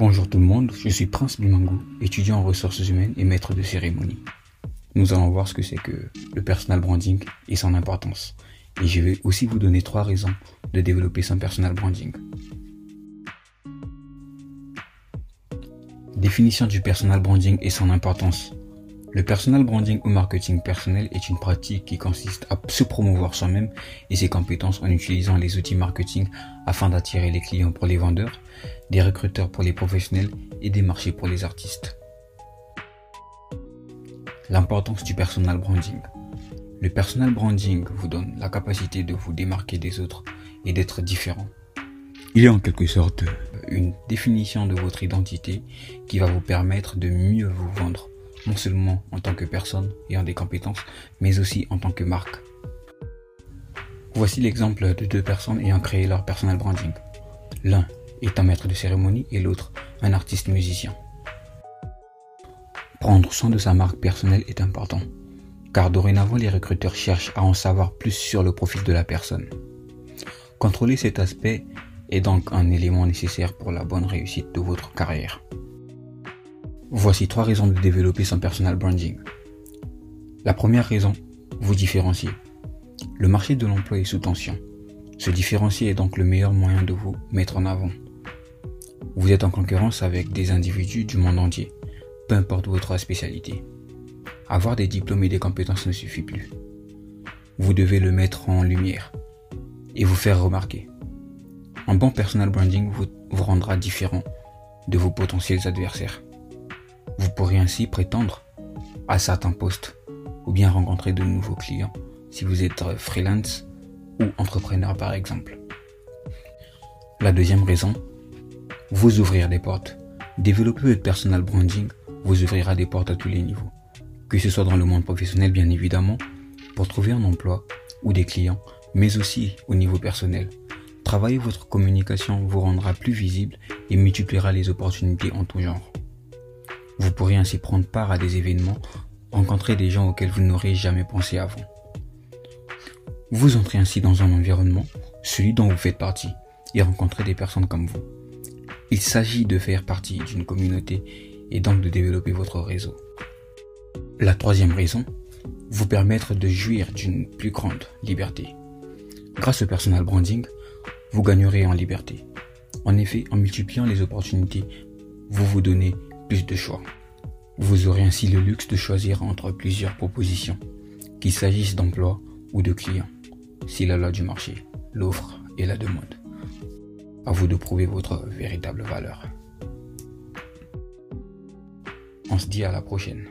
Bonjour tout le monde, je suis Prince Bimangou, étudiant en ressources humaines et maître de cérémonie. Nous allons voir ce que c'est que le personal branding et son importance. Et je vais aussi vous donner trois raisons de développer son personal branding. Définition du personal branding et son importance. Le personal branding ou marketing personnel est une pratique qui consiste à se promouvoir soi-même et ses compétences en utilisant les outils marketing afin d'attirer les clients pour les vendeurs, des recruteurs pour les professionnels et des marchés pour les artistes. L'importance du personal branding. Le personal branding vous donne la capacité de vous démarquer des autres et d'être différent. Il est en quelque sorte une définition de votre identité qui va vous permettre de mieux vous vendre non seulement en tant que personne ayant des compétences, mais aussi en tant que marque. Voici l'exemple de deux personnes ayant créé leur personal branding. L'un est un maître de cérémonie et l'autre un artiste musicien. Prendre soin de sa marque personnelle est important, car dorénavant les recruteurs cherchent à en savoir plus sur le profil de la personne. Contrôler cet aspect est donc un élément nécessaire pour la bonne réussite de votre carrière. Voici trois raisons de développer son personal branding. La première raison, vous différencier. Le marché de l'emploi est sous tension. Se différencier est donc le meilleur moyen de vous mettre en avant. Vous êtes en concurrence avec des individus du monde entier, peu importe votre spécialité. Avoir des diplômes et des compétences ne suffit plus. Vous devez le mettre en lumière et vous faire remarquer. Un bon personal branding vous, vous rendra différent de vos potentiels adversaires. Vous pourrez ainsi prétendre à certains postes ou bien rencontrer de nouveaux clients si vous êtes freelance ou entrepreneur par exemple. La deuxième raison, vous ouvrir des portes. Développer votre personal branding vous ouvrira des portes à tous les niveaux. Que ce soit dans le monde professionnel bien évidemment, pour trouver un emploi ou des clients, mais aussi au niveau personnel. Travailler votre communication vous rendra plus visible et multipliera les opportunités en tout genre. Vous pourrez ainsi prendre part à des événements, rencontrer des gens auxquels vous n'aurez jamais pensé avant. Vous entrez ainsi dans un environnement, celui dont vous faites partie, et rencontrer des personnes comme vous. Il s'agit de faire partie d'une communauté et donc de développer votre réseau. La troisième raison, vous permettre de jouir d'une plus grande liberté. Grâce au personal branding, vous gagnerez en liberté. En effet, en multipliant les opportunités, vous vous donnez plus de choix. Vous aurez ainsi le luxe de choisir entre plusieurs propositions, qu'il s'agisse d'emploi ou de clients. Si la loi du marché, l'offre et la demande. À vous de prouver votre véritable valeur. On se dit à la prochaine.